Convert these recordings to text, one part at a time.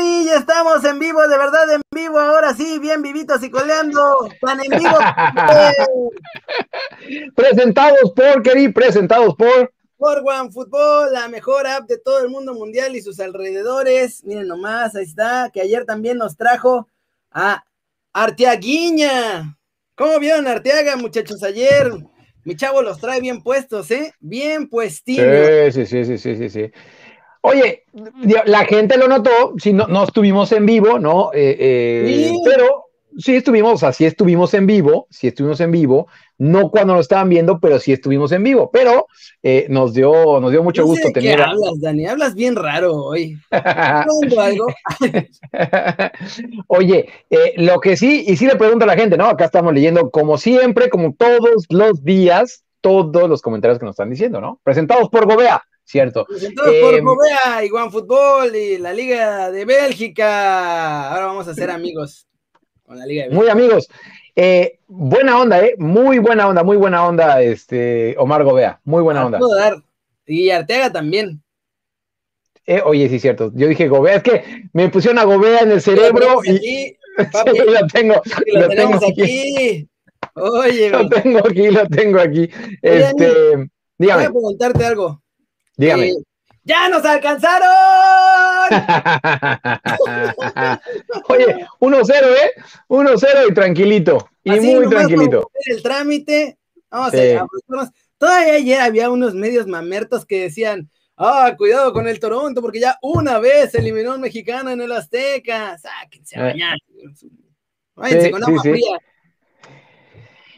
estamos en vivo, de verdad en vivo, ahora sí, bien vivitos y coleando, tan en vivo. presentados por, Keri, presentados por... Por One Football, la mejor app de todo el mundo mundial y sus alrededores. Miren nomás, ahí está, que ayer también nos trajo a Arteaguiña. ¿Cómo vieron Arteaga, muchachos, ayer? Mi chavo los trae bien puestos, ¿eh? Bien puestitos. Sí, sí, sí, sí, sí, sí. Oye, la gente lo notó, si no, no estuvimos en vivo, ¿no? Eh, eh, pero sí estuvimos, o sea, sí estuvimos en vivo, sí estuvimos en vivo, no cuando nos estaban viendo, pero sí estuvimos en vivo, pero eh, nos dio, nos dio mucho gusto tener. ¿Qué hablas, Dani? Hablas bien raro hoy. algo? Oye, lo que sí, y sí le pregunto a la gente, ¿no? Acá estamos leyendo, como siempre, como todos los días, todos los comentarios que nos están diciendo, ¿no? Presentados por Gobea. Cierto. Presentados por Movea em, y One Football y la Liga de Bélgica. Ahora vamos a ser amigos con la Liga de Bélgica. Muy amigos. Eh, buena onda, ¿eh? Muy buena onda, muy buena onda, este, Omar Gobea. Muy buena onda. Y Arteaga también. Eh, oye, sí, cierto. Yo dije Gobea, es que me pusieron a Gobea en el cerebro y. lo tengo. Lo, tenemos aquí. Oye, lo tengo aquí, lo tengo aquí. Este, dígame. Voy a preguntarte algo. Dígame. Eh, ¡Ya nos alcanzaron! Oye, 1-0, ¿eh? 1-0 y tranquilito. Y muy tranquilito. El trámite. Vamos a Todavía ayer había unos medios mamertos que decían, ah, cuidado con el Toronto, porque ya una vez eliminó a un mexicano en el Azteca. Sáquense a eh. bañar. Váyanse con agua fría.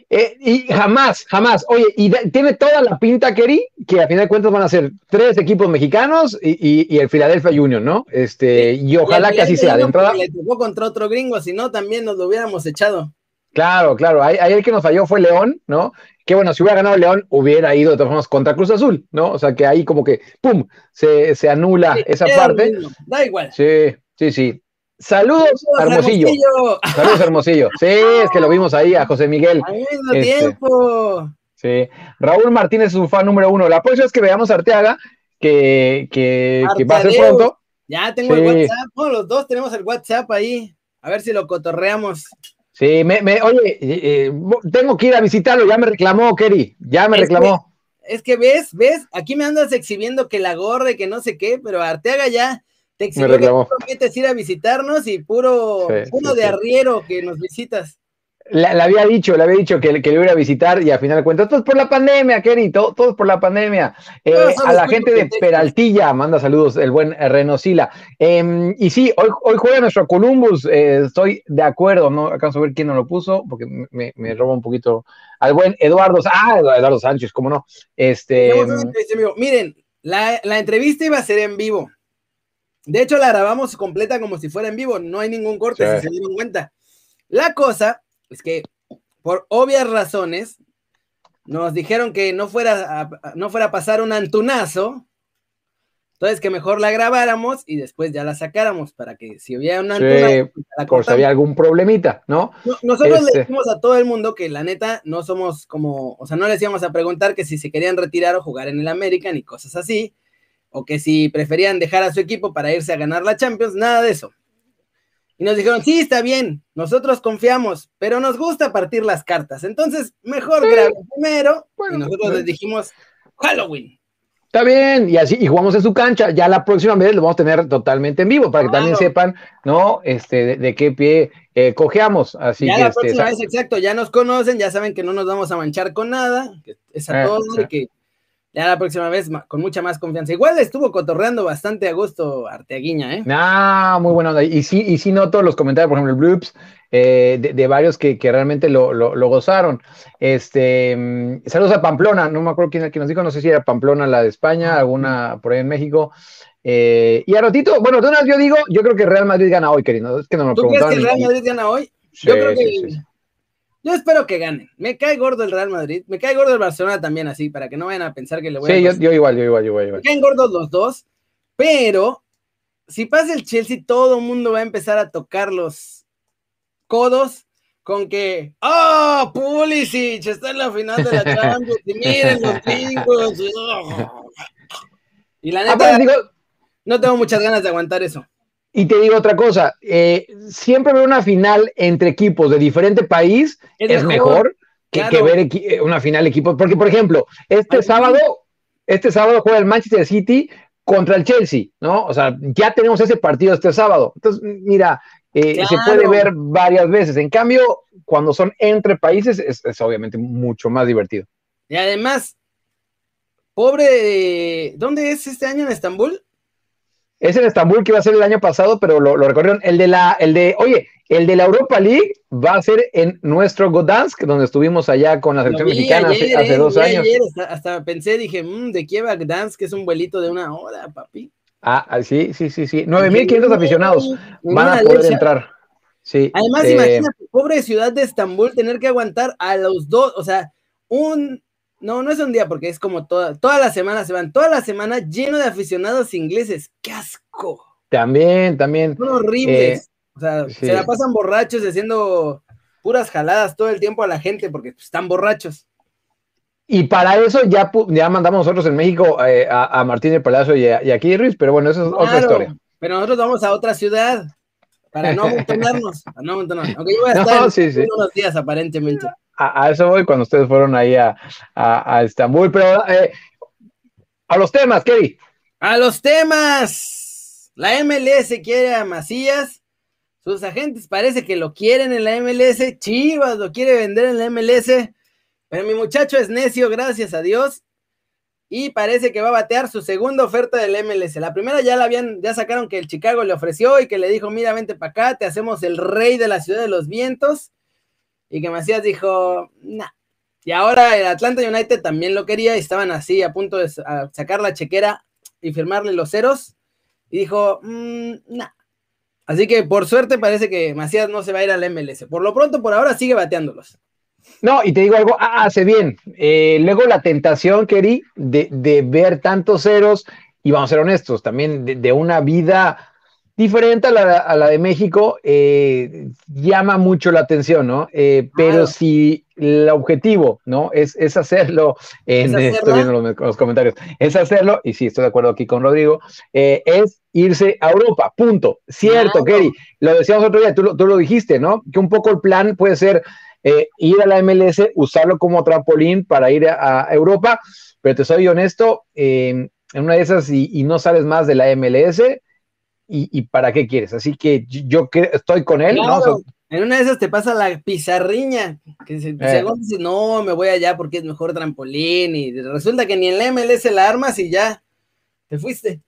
Eh, y jamás, jamás. Oye, y tiene toda la pinta, Kerry, que a fin de cuentas van a ser tres equipos mexicanos y, el Philadelphia Union, ¿no? Este, y ojalá que así sea. De entrada. Le tocó contra otro gringo, si no, también nos lo hubiéramos echado. Claro, claro. Ahí, el que nos falló fue León, ¿no? Que bueno, si hubiera ganado León, hubiera ido de todas formas contra Cruz Azul, ¿no? O sea que ahí como que, ¡pum! Se, se anula esa parte. Da igual. Sí, sí, sí. Saludos, Hermosillo. Saludos, Hermosillo. Sí, es que lo vimos ahí a José Miguel. Al mismo este, tiempo. Sí. Raúl Martínez es su fan número uno. La próxima es que veamos a Arteaga, que, que, que va a ser pronto. Ya tengo el WhatsApp. los dos tenemos el WhatsApp ahí. A ver si lo cotorreamos. Sí, me, me oye, eh, eh, tengo que ir a visitarlo. Ya me reclamó, Kerry. Ya me reclamó. es que ves, ves, aquí me andas exhibiendo que la gorra y que no sé qué, pero Arteaga ya te exigió que ir a visitarnos y puro, uno de arriero que nos visitas. Le, había dicho, le había dicho que, que le iba a visitar y al final de cuentas, todo es por la pandemia, Kerry, todo, es por la pandemia. Eh, a la gente de Peraltilla, manda saludos el buen Reno Sila. Em, y sí, hoy, hoy juega nuestro Columbus, eh, estoy de acuerdo, no alcanzo a ver quién nos lo puso, porque me, me roba un poquito al buen Eduardo, ah, Eduardo Sánchez, cómo no. Este, Miren, la, la entrevista iba a ser en vivo. De hecho, la grabamos completa como si fuera en vivo, no hay ningún corte, si se dieron cuenta. La cosa es que, por obvias razones, nos dijeron que no fuera a, no fuera a pasar un antunazo, entonces que mejor la grabáramos y después ya la sacáramos para que si hubiera un antunazo, pues, por si había algún problemita, ¿no? nosotros le este dijimos a todo el mundo que la neta no somos como, o sea, no les íbamos a preguntar que si se querían retirar o jugar en el América ni cosas así o que si preferían dejar a su equipo para irse a ganar la Champions, nada de eso. Y nos dijeron, sí, está bien, nosotros confiamos, pero nos gusta partir las cartas. Entonces, mejor sí. primero. y nosotros les dijimos, Halloween. Está bien, y así, y jugamos en su cancha. Ya la próxima vez lo vamos a tener totalmente en vivo, para que también sepan, ¿no? Este, de, qué pie eh, cojeamos. Así ya la este, próxima vez, exacto, ya nos conocen, ya saben que no nos vamos a manchar con nada, que es a todos, y que ya la próxima vez con mucha más confianza. Igual estuvo cotorreando bastante a gusto Arteaguiña, ¿eh? Ah, muy buena onda. Y sí, y sí noto los comentarios, por ejemplo, el Bloops, eh, de, varios que, realmente lo, gozaron. Este, mm, saludos a Pamplona, no me acuerdo quién, quién nos dijo, no sé si era Pamplona, la de España, alguna por ahí en México. Eh, y a ratito, bueno, de una vez yo digo, yo creo que Real Madrid gana hoy, querido. Es que no me ¿Tú crees que Real Madrid gana hoy? yo creo que yo espero que gane. Me cae gordo el Real Madrid. Me cae gordo el Barcelona también, así, para que no vayan a pensar que le voy a. Sí, yo, igual, yo igual, yo igual. Me caen gordos los dos. Pero si pasa el Chelsea, todo el mundo va a empezar a tocar los codos con que, ¡oh! Pulisic está en la final de la Champions y miren los gringos. Y la neta, no tengo muchas ganas de aguantar eso. Y te digo otra cosa, eh, siempre ver una final entre equipos de diferente país es, mejor, que, ver eh, una final equipos, porque por ejemplo, este sábado, este sábado juega el Manchester City contra el Chelsea, ¿no? O sea, ya tenemos ese partido este sábado. Entonces, mira, eh, se puede ver varias veces. En cambio, cuando son entre países, es, obviamente mucho más divertido. Y además, pobre, ¿dónde es este año en Estambul? Es en Estambul que iba a ser el año pasado, pero lo, recorrieron. El de la, el de, oye, el de la Europa League va a ser en nuestro Gdansk, donde estuvimos allá con la selección mexicana hace, eh, dos años. hasta, pensé, dije, mmm, de Kiev a Gdansk, que es un vuelito de una hora, papi. Ah, ah sí, sí, sí, sí. 9.500 aficionados van a poder entrar. Sí, Además, eh, imagínate, pobre ciudad de Estambul, tener que aguantar a los dos, o sea, un, no, no es un día porque es como toda, toda la semana se van, toda la semana lleno de aficionados ingleses. ¡Qué asco! También, también. Son horribles. Eh, o sea, se la pasan borrachos haciendo puras jaladas todo el tiempo a la gente porque pues, están borrachos. Y para eso ya, ya mandamos nosotros en México eh, a, Martín del Palacio y a, y pero bueno, eso es otra historia. Pero nosotros vamos a otra ciudad para no amontonarnos, para no amontonarnos. Aunque yo voy a estar unos días aparentemente a, eso voy cuando ustedes fueron ahí a, a, Estambul. Pero eh, a los temas, Kevin. A los temas. La MLS quiere a Macías. Sus agentes parece que lo quieren en la MLS. Chivas lo quiere vender en la MLS. Pero mi muchacho es necio, gracias a Dios. Y parece que va a batear su segunda oferta del MLS. La primera ya la habían, ya sacaron que el Chicago le ofreció y que le dijo, mira, vente para acá, te hacemos el rey de la ciudad de los vientos y que Macías dijo, nah. Y ahora el Atlanta United también lo quería y estaban así a punto de sacar la chequera y firmarle los ceros. Y dijo, mmm, nah. Así que por suerte parece que Macías no se va a ir al MLS. Por lo pronto, por ahora sigue bateándolos. No, y te digo algo, hace bien. Eh, luego la tentación, Keri, de, de, ver tantos ceros, y vamos a ser honestos, también de una vida diferente a la, de México, eh, llama mucho la atención, ¿no? Eh, pero si el objetivo, ¿no? Es, es hacerlo, en, estoy viendo los, comentarios, es hacerlo, y sí, estoy de acuerdo aquí con Rodrigo, eh, es irse a Europa, punto. Cierto, Kerry, lo decíamos otro día, tú, tú, lo dijiste, ¿no? Que un poco el plan puede ser ir a la MLS, usarlo como trampolín para ir a, Europa, pero te soy honesto, en una de esas y, y no sabes más de la MLS, y, para qué quieres. Así que yo estoy con él, ¿no? en una de esas te pasa la pizarriña, que se, eh. dice, no, me voy allá porque es mejor trampolín, y resulta que ni en la MLS la armas y ya te fuiste.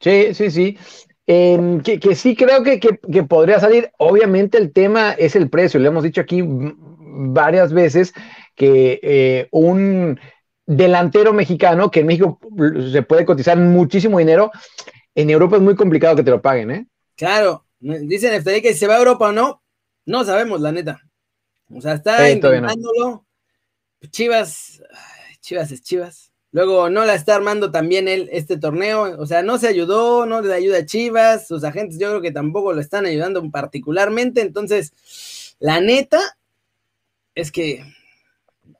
Sí, sí, sí. Em, que, sí creo que, podría salir. Obviamente el tema es el precio. Le hemos dicho aquí varias veces que eh, un delantero mexicano, que en México se puede cotizar muchísimo dinero, en Europa es muy complicado que te lo paguen, ¿eh? Claro, dicen FTD que si se va a Europa o no, no sabemos, la neta. O sea, está intentándolo. Chivas, Chivas es Chivas. Luego no la está armando también él este torneo. O sea, no se ayudó, no le ayuda a Chivas. Sus agentes yo creo que tampoco lo están ayudando particularmente. Entonces, la neta es que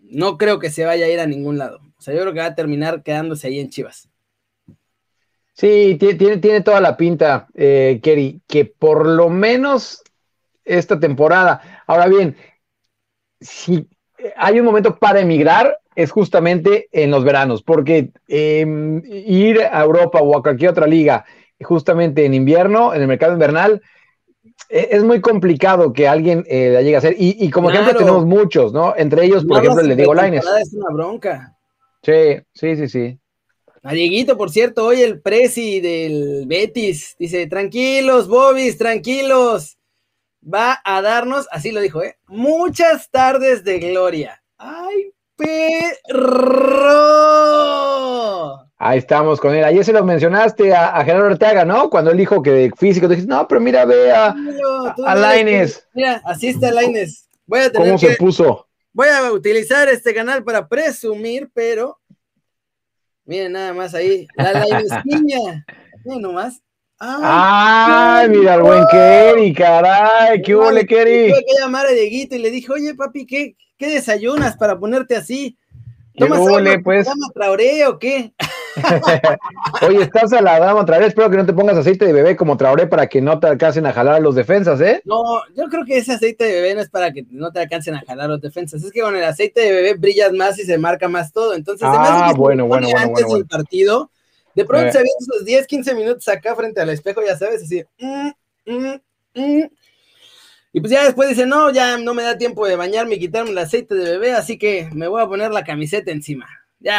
no creo que se vaya a ir a ningún lado. O sea, yo creo que va a terminar quedándose ahí en Chivas. Sí, tiene, tiene toda la pinta, eh, Kerry, que por lo menos esta temporada. Ahora bien, si hay un momento para emigrar, es justamente en los veranos, porque em, ir a Europa o a cualquier otra liga, justamente en invierno, en el mercado invernal, e, es muy complicado que alguien eh, la llegue a hacer. Y, como ejemplo tenemos muchos, ¿no? Entre ellos, por ejemplo, le digo Laines. Es una bronca. Sí, sí, sí, sí. A Dieguito, por cierto, hoy el presi del Betis dice, tranquilos, Bobis, tranquilos. Va a darnos, así lo dijo, ¿eh? Muchas tardes de gloria. ¡Ay, perro! Ahí estamos con él. Ayer se lo mencionaste a, Gerardo Ortega, ¿no? Cuando él dijo que de físico, dijiste, no, pero mira, ve a, Laines. Mira, así está Laines. Voy a tener ¿Cómo se puso? Voy a utilizar este canal para presumir, pero Miren nada más ahí. La Lainesquiña. Miren nomás. ¡Ay! mira el buen Kerry, caray, qué huele, Kerry. Tuve que llamar a Dieguito y le dije, oye, papi, ¿qué, desayunas para ponerte así? ¿Tomas huele, pues? traoré o qué? Oye, estás a la dama otra vez. Espero que no te pongas aceite de bebé como Traoré para que no te alcancen a jalar a los defensas, ¿eh? No, yo creo que ese aceite de bebé no es para que no te alcancen a jalar a los defensas. Es que con el aceite de bebé brillas más y se marca más todo. Entonces, ah, bueno, bueno, bueno, antes del partido, de pronto eh. se ven esos 10, 15 minutos acá frente al espejo, ya sabes, así. Mm, mm, mm". Y pues ya después dice, no, ya no me da tiempo de bañarme y quitarme el aceite de bebé, así que me voy a poner la camiseta encima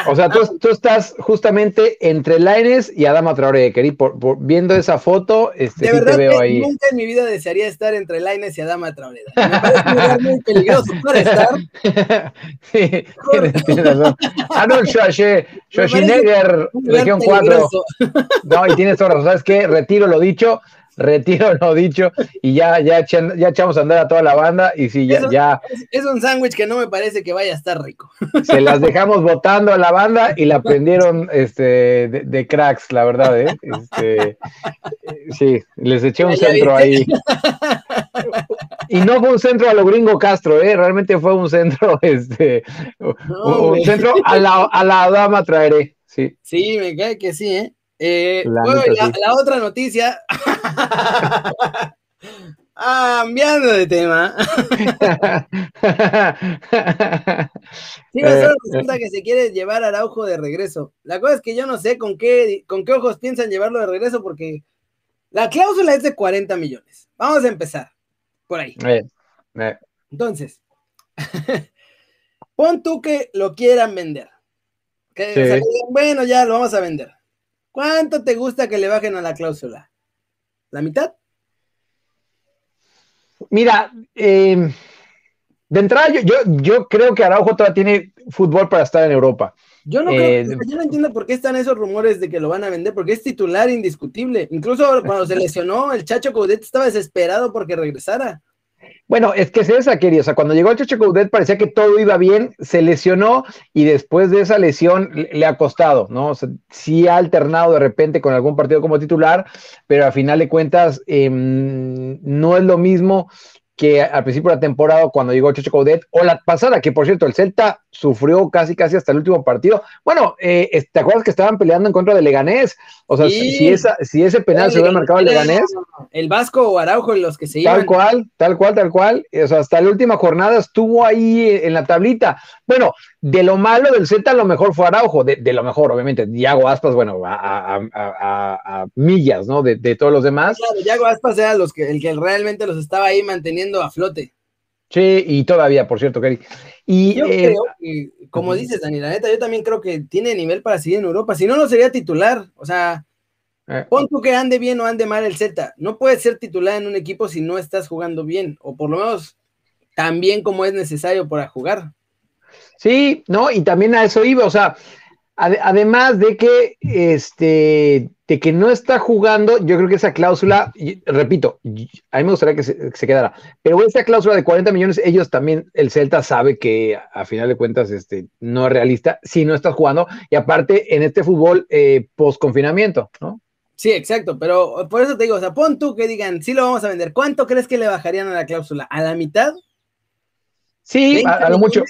o sea, tú, estás justamente entre Laines y Adama Traoré, querido, por, viendo esa foto, este, de verdad te veo ahí. Nunca en mi vida desearía estar entre Laines y Adama Traoré. Me parece un lugar muy peligroso para estar. sí, tienes, razón. Arnold Schwarzenegger, Región 4. No, y tienes razón, ¿sabes qué? Retiro lo dicho retiro lo dicho y ya, ya, ya echamos a andar a toda la banda y sí, ya. ya es, un sándwich que no me parece que vaya a estar rico. Se las dejamos votando a la banda y la prendieron este, de, cracks, la verdad, ¿eh? Este, sí, les eché un centro ahí. Y no fue un centro a lo gringo Castro, ¿eh? Realmente fue un centro, este, un centro a la, a la dama traeré. Sí. sí, me cae que sí, ¿eh? Eh, la, otra noticia. cambiando de tema. sí, solo resulta que se quiere llevar a Araujo de regreso. La cosa es que yo no sé con qué, con qué ojos piensan llevarlo de regreso, porque la cláusula es de 40 millones. Vamos a empezar por ahí. Entonces, pon tú que lo quieran vender. bueno, ya lo vamos a vender. ¿Cuánto te gusta que le bajen a la cláusula? ¿La mitad? Mira, eh, de entrada yo, yo, creo que Araujo todavía tiene fútbol para estar en Europa. Yo no, creo, eh, yo no entiendo por qué están esos rumores de que lo van a vender, porque es titular indiscutible. Incluso cuando se lesionó, el Chacho Coudet estaba desesperado porque regresara. Bueno, es que es esa, querido. O sea, cuando llegó el Chacho Coudet parecía que todo iba bien, se lesionó y después de esa lesión le, ha costado, ¿no? O sea, sí ha alternado de repente con algún partido como titular, pero al final de cuentas em, no es lo mismo que al principio de la temporada, cuando llegó Chocho Coudet, o la pasada, que por cierto, el Celta sufrió casi casi hasta el último partido. Bueno, eh, ¿te acuerdas que estaban peleando en contra de Leganés? O sea, si, esa, si ese penal se hubiera marcado el Leganés. El Vasco o Araujo, los que se iban. Tal cual, tal cual, tal cual. O sea, hasta la última jornada estuvo ahí en la tablita. Bueno, de lo malo del Z, a lo mejor fue Araujo, de, lo mejor, obviamente. Diago Aspas, bueno, a, millas, ¿no? De, todos los demás. Claro, Diago Aspas era los que, el que realmente los estaba ahí manteniendo a flote. Sí, y todavía, por cierto, Kerry. Y, yo eh, creo que, como dices, Dani, la neta, yo también creo que tiene nivel para seguir en Europa. Si no, no sería titular. O sea, eh. pon tú que ande bien o ande mal el Z. No puedes ser titular en un equipo si no estás jugando bien, o por lo menos tan bien como es necesario para jugar. Sí, no, y también a eso iba, o sea, además de que este de que no está jugando, yo creo que esa cláusula, repito, a mí me gustaría que se, quedara, pero esa cláusula de 40 millones, ellos también, el Celta sabe que a final de cuentas este, no es realista si no estás jugando, y aparte en este fútbol eh, post confinamiento, ¿no? Sí, exacto, pero por eso te digo, o sea, pon tú que digan, sí lo vamos a vender, ¿cuánto crees que le bajarían a la cláusula? ¿A la mitad? Sí, a, lo mucho.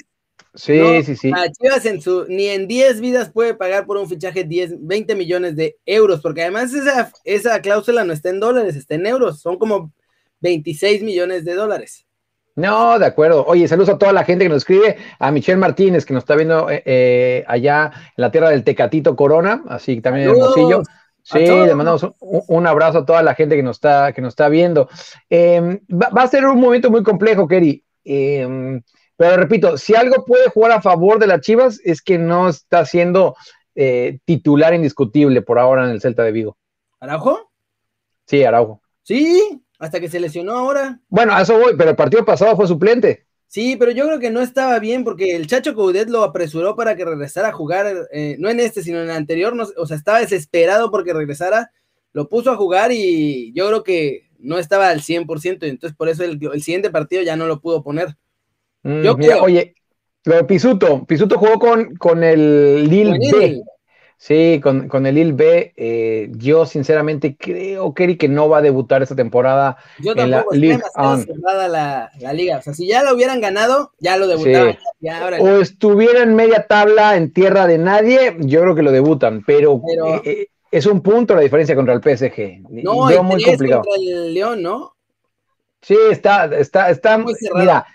Sí, sí, sí. Chivas en su, ni en 10 vidas puede pagar por un fichaje 10, 20 millones de euros, porque además esa, esa cláusula no está en dólares, está en euros, son como 26 millones de dólares. No, de acuerdo. Oye, saludos a toda la gente que nos escribe, a Michelle Martínez, que nos está viendo eh, eh, allá en la tierra del Tecatito Corona, así también en Hermosillo. Sí, le mandamos un, abrazo a toda la gente que nos está, que nos está viendo. Em, va, va, a ser un momento muy complejo, Kerry. Eh, pero repito, si algo puede jugar a favor de las Chivas es que no está siendo eh, titular indiscutible por ahora en el Celta de Vigo. ¿Araujo? Sí, Araujo. Sí, hasta que se lesionó ahora. Bueno, a eso voy, pero el partido pasado fue suplente. Sí, pero yo creo que no estaba bien porque el Chacho Coudet lo apresuró para que regresara a jugar, eh, no en este, sino en el anterior, o sea, estaba desesperado porque regresara, lo puso a jugar y yo creo que no estaba al 100%, y entonces por eso el siguiente partido ya no lo pudo poner. Mm, oye, lo de Pisuto, Pisuto jugó con, con el Lille B. Sí, con, con el Il B, eh, yo sinceramente creo, Kerry, que no va a debutar esta temporada. Yo tampoco, en la cerrada la, la, liga. O sea, si ya lo hubieran ganado, ya lo debutaban. o estuviera en media tabla en tierra de nadie, yo creo que lo debutan, pero, eh, eh, es un punto la diferencia contra el PSG. No, es muy complicado. contra el León, ¿no? Sí, está, está, está, muy mira,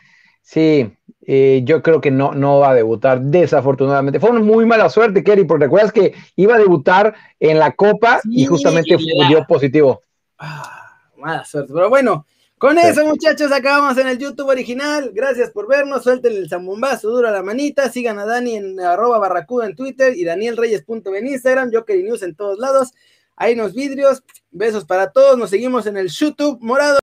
sí, eh, yo creo que no, no va a debutar, desafortunadamente. Fue una muy mala suerte, Kerry, porque recuerdas que iba a debutar en la Copa y justamente dio positivo. Ah, mala suerte, pero bueno, con eso, muchachos, acabamos en el YouTube original. Gracias por vernos. Suelten el zambombazo duro a la manita. Sigan a Dani en arroba barracuda en Twitter y danielreyes.b en Instagram, Joker News en todos lados. Hay unos vidrios. Besos para todos. Nos seguimos en el YouTube morado.